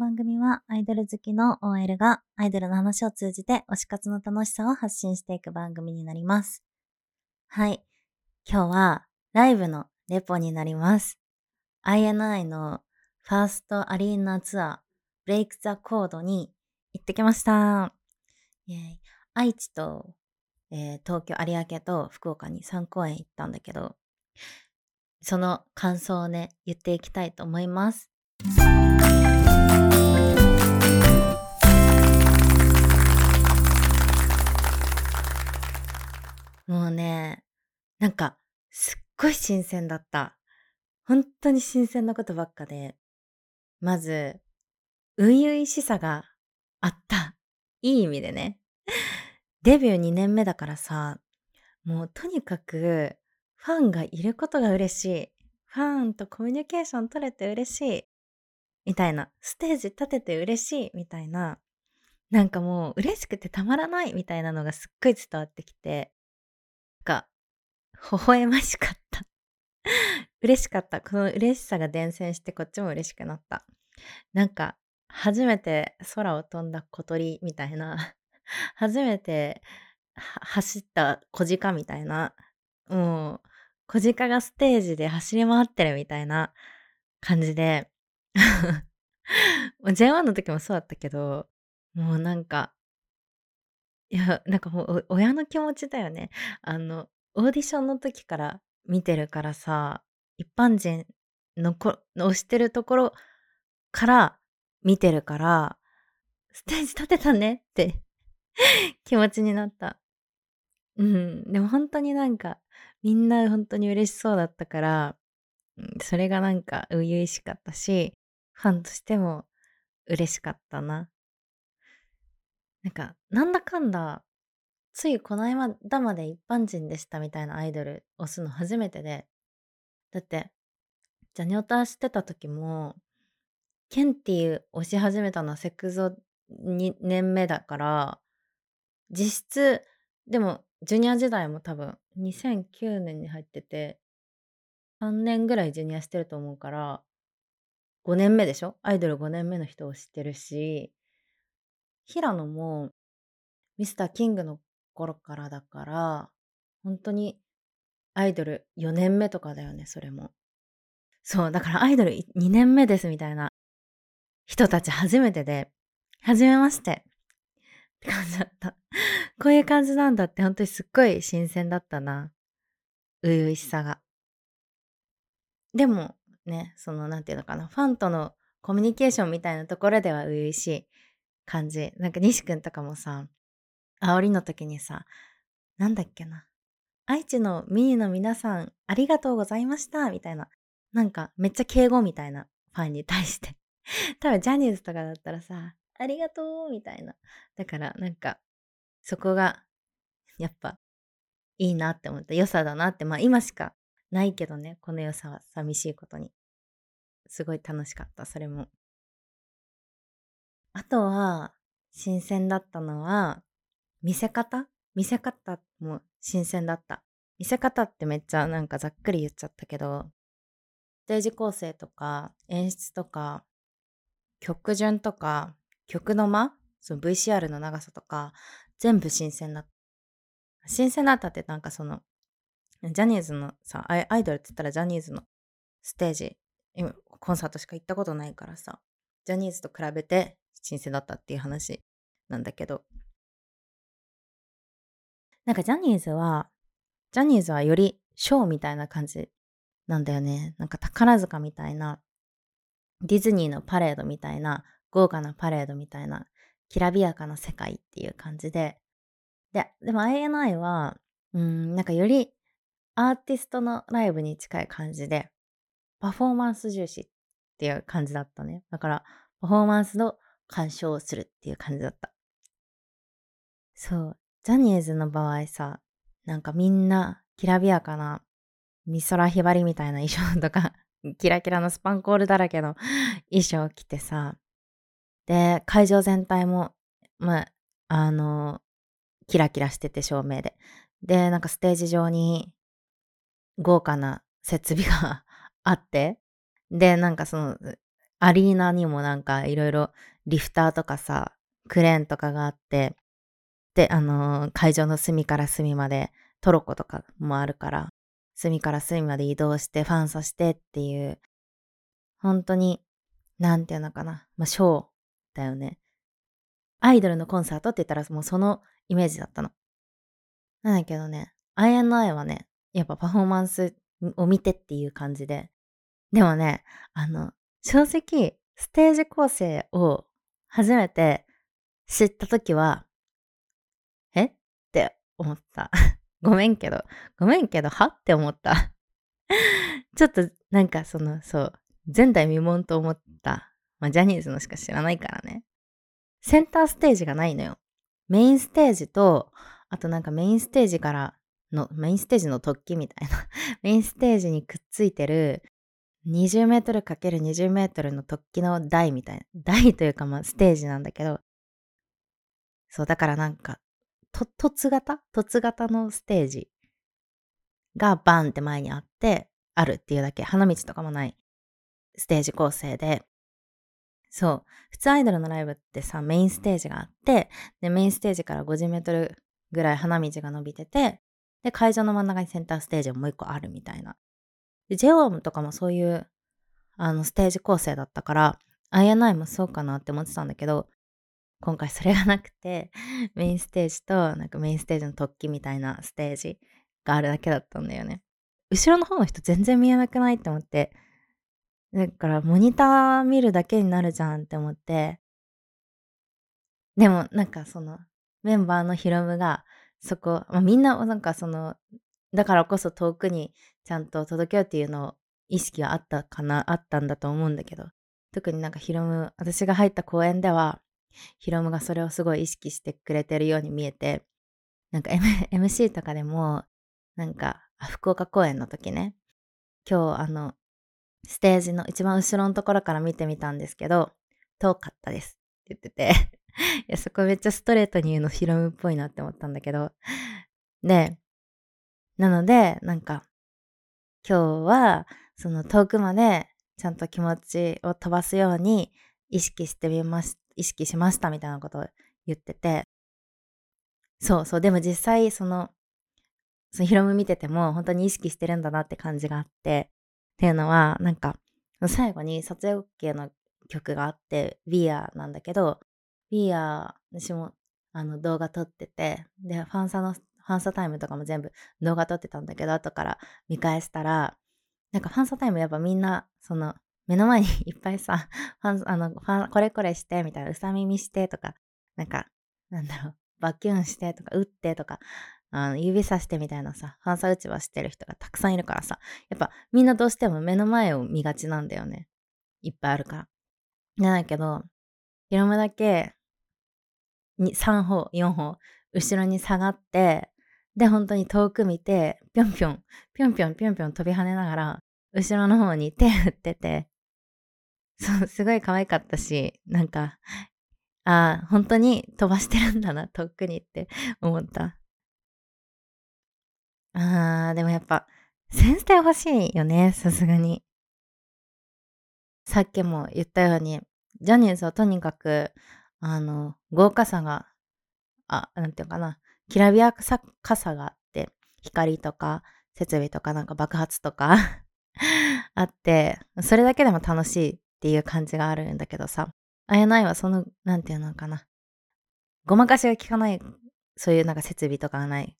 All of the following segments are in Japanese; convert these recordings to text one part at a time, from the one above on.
番組はアイドル好きの OL がアイドルの話を通じて推し活の楽しさを発信していく番組になります。はい。今日はライブのレポになります。INI のファーストアリーナツアーブレイクザコードに行ってきました。イェイ愛知と、えー、東京有明と福岡に3公演行ったんだけど、その感想をね、言っていきたいと思います。もうね、なんか、すっごい新鮮だった。本当に新鮮なことばっかで。まず、初々しさがあった。いい意味でね。デビュー2年目だからさ、もうとにかくファンがいることが嬉しい。ファンとコミュニケーション取れて嬉しい。みたいな。ステージ立てて嬉しい。みたいな。なんかもう嬉しくてたまらないみたいなのがすっごい伝わってきて、微笑ましかった。嬉しかった。この嬉しさが伝染してこっちも嬉しくなった。なんか、初めて空を飛んだ小鳥みたいな、初めて走った小鹿みたいな、もう、小鹿がステージで走り回ってるみたいな感じで、J1 の時もそうだったけど、もうなんか、いや、なんかもう親の気持ちだよね。あの、オーディションの時から見てるからさ、一般人のこ推してるところから見てるから、ステージ立てたねって 気持ちになった。うん、でも本当になんか、みんな本当に嬉しそうだったから、それがなんか初々しかったし、ファンとしても嬉しかったな。なんか、なんだかんだ、ついこの間まで一般人でしたみたいなアイドル押すの初めてで、だって、ジャニオタしてた時も、ケンティ押し始めたのはセクゾ2年目だから、実質、でも、ジュニア時代も多分、2009年に入ってて、3年ぐらいジュニアしてると思うから、5年目でしょ？アイドル5年目の人を知ってるし、平野もミスターキングの頃からだから、本当にアイドル4年目とかだよね、それも。そう、だからアイドル2年目ですみたいな人たち初めてで、はじめまして。って感じだった。こういう感じなんだって本当にすっごい新鮮だったな。初々しさが。でもね、そのなんていうのかな、ファンとのコミュニケーションみたいなところでは初々しい感じ。なんか西くんとかもさ、煽りの時にさ、なんだっけな。愛知のミニの皆さん、ありがとうございました、みたいな。なんか、めっちゃ敬語みたいな、ファンに対して。多分、ジャニーズとかだったらさ、ありがとう、みたいな。だから、なんか、そこが、やっぱ、いいなって思った。良さだなって。まあ、今しかないけどね、この良さは寂しいことに。すごい楽しかった、それも。あとは、新鮮だったのは、見せ方？見せ方も新鮮だった。見せ方ってめっちゃなんかざっくり言っちゃったけど、ステージ構成とか演出とか曲順とか曲の間？その VCR の長さとか全部新鮮だった。新鮮だったってなんかそのジャニーズのさアイドルって言ったらジャニーズのステージ今コンサートしか行ったことないからさジャニーズと比べて新鮮だったっていう話なんだけどなんかジャニーズは、ジャニーズはよりショーみたいな感じなんだよね。なんか宝塚みたいな、ディズニーのパレードみたいな、豪華なパレードみたいな、きらびやかな世界っていう感じで。で、でも INI は、うん、なんかよりアーティストのライブに近い感じで、パフォーマンス重視っていう感じだったね。だから、パフォーマンスの鑑賞をするっていう感じだった。そう。ジャニーズの場合さ、なんかみんなきらびやかな美空ひばりみたいな衣装とか、キラキラのスパンコールだらけの 衣装着てさ、で、会場全体も、まあ、あの、キラキラしてて照明で。で、なんかステージ上に豪華な設備が あって、で、なんかその、アリーナにもなんかいろいろリフターとかさ、クレーンとかがあって、で、あのー会場の隅から隅までトロッコとかもあるから、隅から隅まで移動してファンサしてっていう、本当に、なんていうのかな、まあ、ショーだよね。アイドルのコンサートって言ったらもうそのイメージだったの。なんだけどね、INI はね、やっぱパフォーマンスを見てっていう感じで。でもね、あの、正直、ステージ構成を初めて知ったときは、思った。ごめんけど、ごめんけど、はって思った。ちょっと、なんかその、そう、前代未聞と思った。まあ、ジャニーズのしか知らないからね。センターステージがないのよ。メインステージと、あとなんかメインステージからの、メインステージの突起みたいな メインステージにくっついてる20メートル ×20 メートルの突起の台みたいな。台というかまあステージなんだけど、そう、だからなんか、と、凸型？凸型のステージがバンって前にあって、あるっていうだけ。花道とかもないステージ構成で、そう。普通アイドルのライブってさ、メインステージがあって、で、メインステージから50メートルぐらい花道が伸びてて、で、会場の真ん中にセンターステージがもう一個あるみたいな。で、JO とかもそういう、あの、ステージ構成だったから、INI もそうかなって思ってたんだけど、今回それがなくて、メインステージと、なんかメインステージの突起みたいなステージがあるだけだったんだよね。後ろの方の人全然見えなくないって思って、だからモニター見るだけになるじゃんって思って、でもなんかそのメンバーのヒロムがそこ、まあ、みんななんかその、だからこそ遠くにちゃんと届けようっていうのを意識はあったかな、あったんだと思うんだけど、特になんかヒロム、私が入った公演では、ヒロムがそれをすごい意識してくれてるように見えて、なんか、M、MC とかでも、なんか、福岡公演の時ね、今日あの、ステージの一番後ろのところから見てみたんですけど、遠かったですって言ってて いや、そこめっちゃストレートに言うのヒロムっぽいなって思ったんだけど。で、なので、なんか、今日は、その遠くまでちゃんと気持ちを飛ばすように意識してみます、意識しましたみたいなことを言ってて、そうそう、でも実際その、そのヒロム見てても本当に意識してるんだなって感じがあって、っていうのは、なんか、最後に撮影 OK の曲があって、We Are なんだけど、We Are、私もあの動画撮ってて、で、ファンサの、ファンサタイムとかも全部動画撮ってたんだけど、後から見返したら、なんかファンサタイムやっぱみんな、その、目の前にいっぱいさ、ファン、あの、ファン、これこれして、みたいな、うさ耳してとか、なんか、なんだろう、バキュンしてとか、打ってとか、あの指さしてみたいなさ、ファンサ打ちはしてる人がたくさんいるからさ、やっぱみんなどうしても目の前を見がちなんだよね。いっぱいあるから。なんだけど、ヒロムだけ3歩、4歩、後ろに下がって、で、本当に遠く見て、ぴょんぴょん、ぴょんぴょんぴょんぴょん飛び跳ねながら、後ろの方に手振ってて、そう、すごい可愛かったし、なんか、ああ、本当に飛ばしてるんだな、遠くにって思った。ああ、でもやっぱ、先生欲しいよね、さすがに。さっきも言ったように、ジャニーズはとにかく、あの、豪華さが、あ、なんていうかな、きらびやかさがあって、光とか、設備とかなんか爆発とか あって、それだけでも楽しいっていう感じがあるんだけどさ、あやないはその、なんていうのかな、ごまかしが効かない、そういうなんか設備とかがない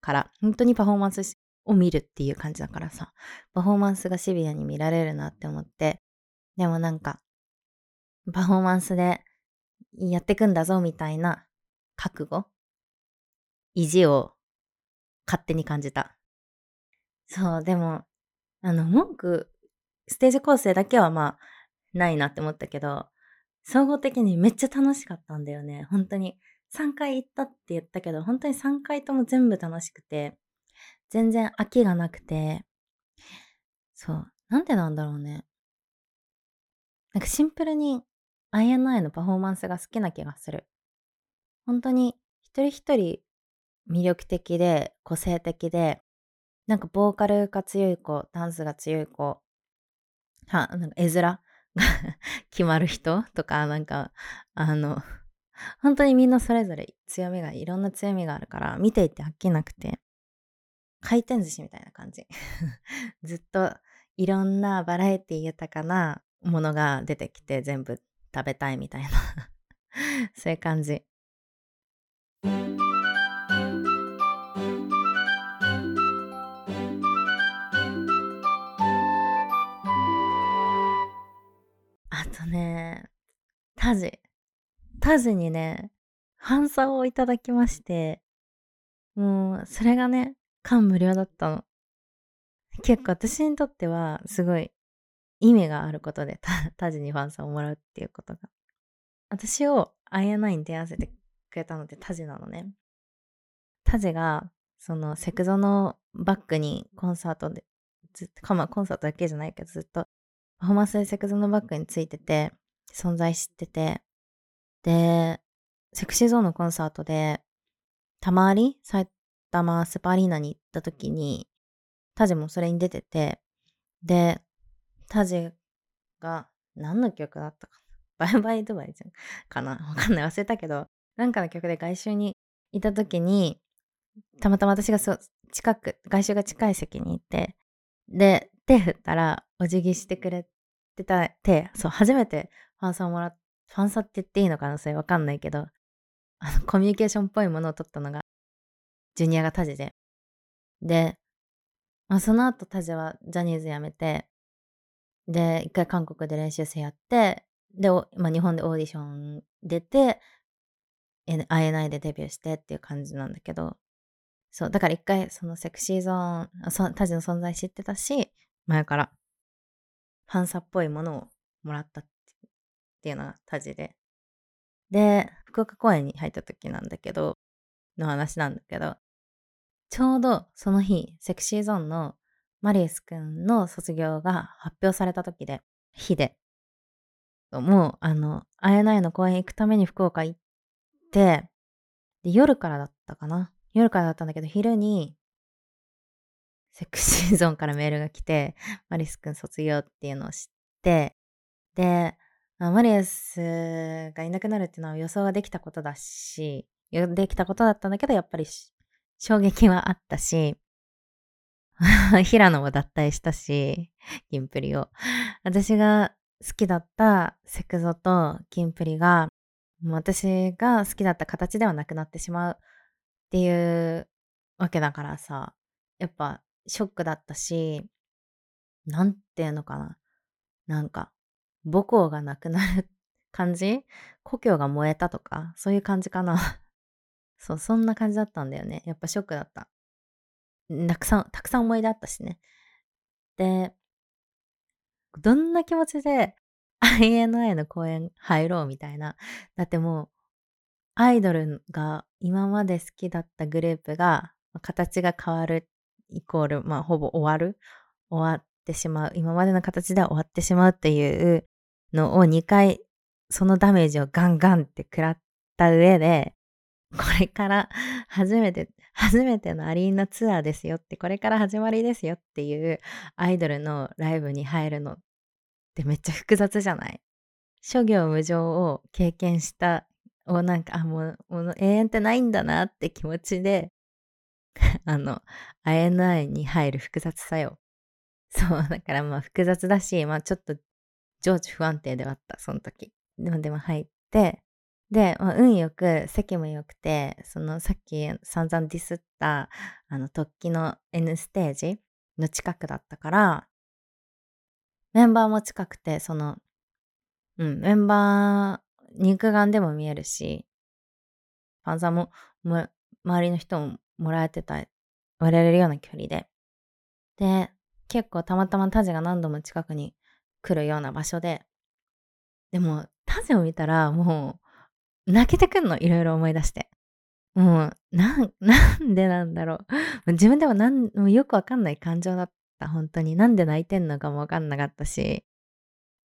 から、本当にパフォーマンスを見るっていう感じだからさ、パフォーマンスがシビアに見られるなって思って、でもなんか、パフォーマンスでやってくんだぞみたいな覚悟意地を勝手に感じた。そう、でも、あの、文句、ステージ構成だけはまあ、ないなって思ったけど、総合的にめっちゃ楽しかったんだよね。本当に。3回行ったって言ったけど、本当に3回とも全部楽しくて、全然飽きがなくて、そう、なんでなんだろうね。なんかシンプルに INI のパフォーマンスが好きな気がする。本当に一人一人魅力的で個性的で、なんかボーカルが強い子、ダンスが強い子、は、なんか絵面 決まる人とか、なんか、あの、本当にみんなそれぞれ強みが、いろんな強みがあるから、見ていて飽きなくて、回転寿司みたいな感じ。ずっといろんなバラエティ豊かなものが出てきて全部食べたいみたいな そういう感じ。ね、タジ。タジにね、ファンサをいただきまして、もう、それがね、感無量だったの。結構私にとっては、すごい意味があることで、タジにファンサをもらうっていうことが。私を INI に出会わせてくれたのってタジなのね。タジが、そのセクゾのバックにコンサートで、ずっと、まあコンサートだけじゃないけど、ずっとパフォーマンスでセクゾのバックについてて、存在知ってて、で、セクシーゾーンのコンサートで、たまり埼玉スパアリーナに行った時に、タジもそれに出てて、で、タジが何の曲だったかな？バイバイドバイじゃんかな？わかんない。忘れたけど、なんかの曲で外周にいた時に、たまたま私がそう、近く、外周が近い席にいて、で、手振ったらお辞儀してくれてた、手、そう、初めてファンサをもらっ、ファンサって言っていいのかなそれわかんないけど、あの、コミュニケーションっぽいものを取ったのが、ジュニアがタジで。で、まあ、その後タジはジャニーズ辞めて、で、一回韓国で練習生やって、で、まあ、日本でオーディション出て、会えないでデビューしてっていう感じなんだけど、そう、だから一回そのセクシーゾーン、タジの存在知ってたし、前からファンサっぽいものをもらったっていうのがタジで。で、福岡公演に入った時なんだけど、の話なんだけど、ちょうどその日、セクシーゾーンのマリウスくんの卒業が発表された時で、日で。もう、あの、会えないの公演行くために福岡行って、で、夜からだったかな。夜からだったんだけど、昼に、セクシーゾーンからメールが来て、マリスくん卒業っていうのを知って、で、マリウスがいなくなるっていうのは予想ができたことだし、できたことだったんだけど、やっぱり衝撃はあったし、平野も脱退したし、キンプリを。私が好きだったセクゾとキンプリが、私が好きだった形ではなくなってしまうっていうわけだからさ、やっぱショックだったし、なんていうのかな。なんか、母校がなくなる 感じ？故郷が燃えたとか、そういう感じかな。そう、そんな感じだったんだよね。やっぱショックだった。たくさん、たくさん思い出あったしね。で、どんな気持ちで INI の公演入ろうみたいな。だってもう、アイドルが今まで好きだったグループが、形が変わるイコール、まあほぼ終わる終わってしまう。今までの形では終わってしまうっていうのを2回、そのダメージをガンガンって食らった上で、これから初めて初めてのアリーナツアーですよって、これから始まりですよっていうアイドルのライブに入るのってめっちゃ複雑じゃない？諸行無常を経験したをなんか、あ、もう、もう永遠ってないんだなって気持ちで、あの、INI に入る複雑さよ。そう、だからまあ複雑だし、まあちょっと情緒不安定ではあった、その時。でもでも入って、で、まあ、運よく、席も良くて、そのさっき散々ディスった、あの、突起の N ステージの近くだったから、メンバーも近くて、その、うん、メンバー、肉眼でも見えるし、ファンザも、も周りの人ももらえてた、割れるような距離で。で、結構たまたまタジが何度も近くに来るような場所で、でも、タジを見たらもう、泣けてくんの、いろいろ思い出して。もう、なん、なんでなんだろう。自分でもなん、もうよくわかんない感情だった、本当に。なんで泣いてんのかもわかんなかったし。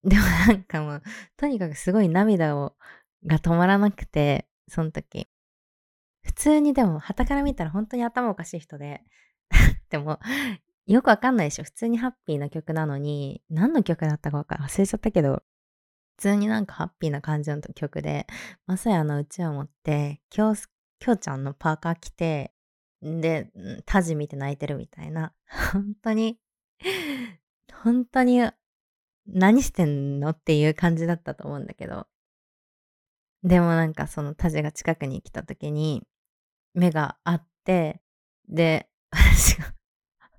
でもなんかもう、とにかくすごい涙を、が止まらなくて、その時。普通にでも、旗から見たら本当に頭おかしい人で。でも、よくわかんないでしょ。普通にハッピーな曲なのに、何の曲だったかか忘れちゃったけど、普通になんかハッピーな感じの曲で、まさやのうちわ持って、きょう、きょうちゃんのパーカー着て、で、タジ見て泣いてるみたいな。本当に、本当に、何してんのっていう感じだったと思うんだけど。でもなんかそのタジが近くに来た時に、目があって、で、私が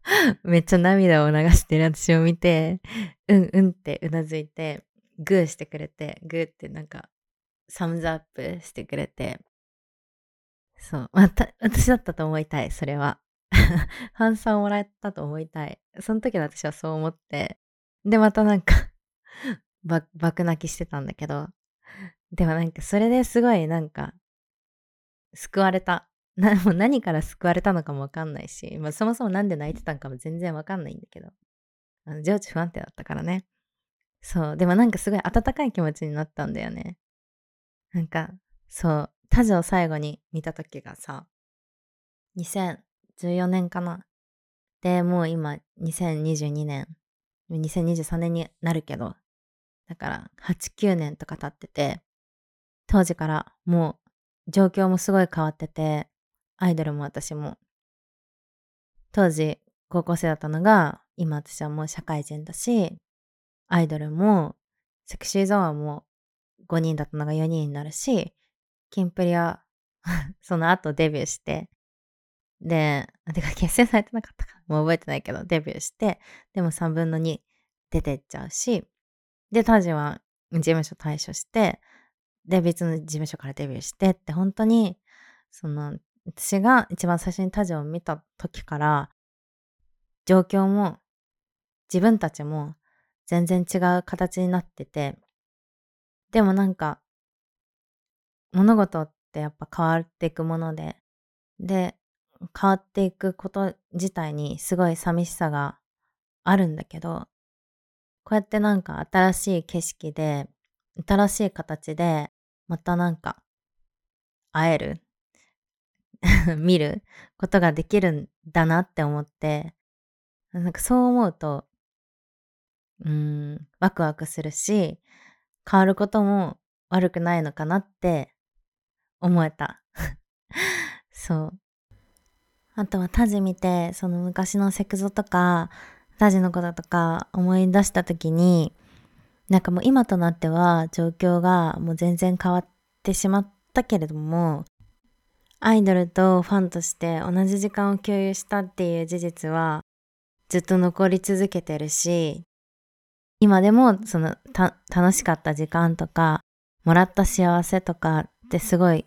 めっちゃ涙を流してる私を見て、うんうんってうなずいて、グーしてくれて、グーってなんか、サムズアップしてくれて、そう。また、私だったと思いたい、それは。反賛をもらえたと思いたい。その時の私はそう思って。で、またなんか爆泣きしてたんだけど。でもなんか、それですごいなんか、救われた。な もう何から救われたのかもわかんないし、まあ、そもそもなんで泣いてたのかも全然わかんないんだけど。情緒不安定だったからね。そう。でもなんかすごい温かい気持ちになったんだよね。なんか、そう。タジを最後に見た時がさ、2014年かな。で、もう今、2022年、2023年になるけど、だから8、9年とか経ってて、当時からもう状況もすごい変わってて、アイドルも私も。当時高校生だったのが、今私はもう社会人だし、アイドルも、セクシーゾーンはもう5人だったのが4人になるし、キンプリは その後デビューして、で、てか結成されてなかったかもう覚えてないけど、デビューして、でも3分の2出てっちゃうし、で、タジは事務所退所して、で、別の事務所からデビューしてって、本当に、その、私が一番最初にタジを見た時から、状況も、自分たちも全然違う形になってて、でもなんか、物事ってやっぱ変わっていくもので、で、変わっていくこと自体にすごい寂しさがあるんだけど、こうやってなんか新しい景色で、新しい形で、またなんか、会える 見ることができるんだなって思って、なんかそう思うと、うん、ワクワクするし、変わることも悪くないのかなって思えた。そう。あとはタジ見て、その昔のセクゾとか、タジのこととか思い出した時に、なんかもう今となっては状況がもう全然変わってしまったけれども、アイドルとファンとして同じ時間を共有したっていう事実はずっと残り続けてるし、今でもその楽しかった時間とか、もらった幸せとかってすごい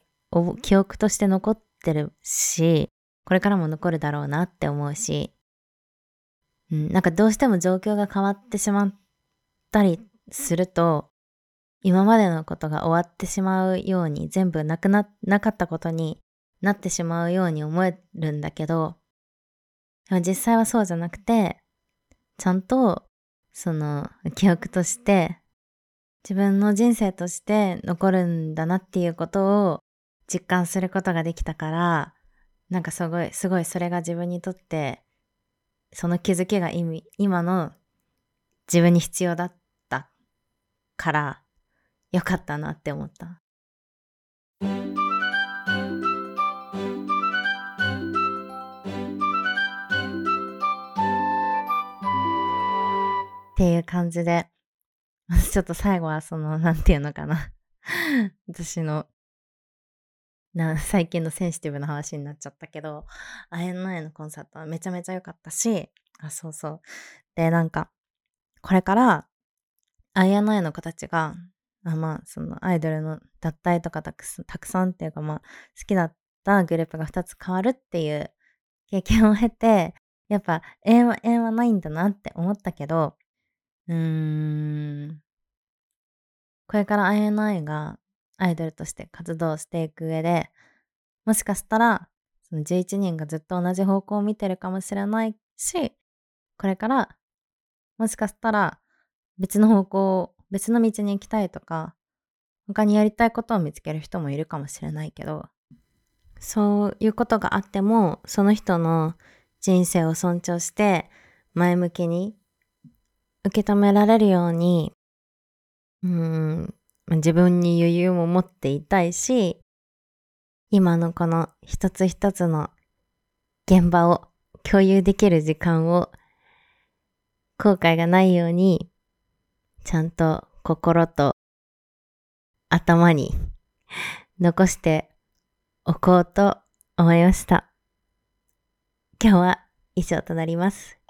記憶として残ってるし、これからも残るだろうなって思うし、うん、なんかどうしても状況が変わってしまったりすると、今までのことが終わってしまうように、全部なくな、なかったことになってしまうように思えるんだけど、でも実際はそうじゃなくて、ちゃんと、その、記憶として、自分の人生として残るんだなっていうことを実感することができたから、なんかすごい、すごいそれが自分にとって、その気づきが意味、今の自分に必要だったから、よかったなって思った。っていう感じで、ちょっと最後はその、なんていうのかな私の、な、最近のセンシティブな話になっちゃったけど、あやのえのコンサートはめちゃめちゃ良かったし、あ、そうそう。で、なんか、これから、あやのえの子たちが、あまあ、そのアイドルの脱退とかたくたくさんっていうか、まあ、好きだったグループが2つ変わるっていう経験を経て、やっぱ縁は縁はないんだなって思ったけど、うーん。これから INI がアイドルとして活動していく上で、もしかしたら、その11人がずっと同じ方向を見てるかもしれないし、これから、もしかしたら別の方向、別の道に行きたいとか、他にやりたいことを見つける人もいるかもしれないけど、そういうことがあっても、その人の人生を尊重して、前向きに受け止められるようにうん、自分に余裕も持っていたいし、今のこの一つ一つの現場を共有できる時間を後悔がないようにちゃんと心と頭に残しておこうと思いました。今日は以上となります。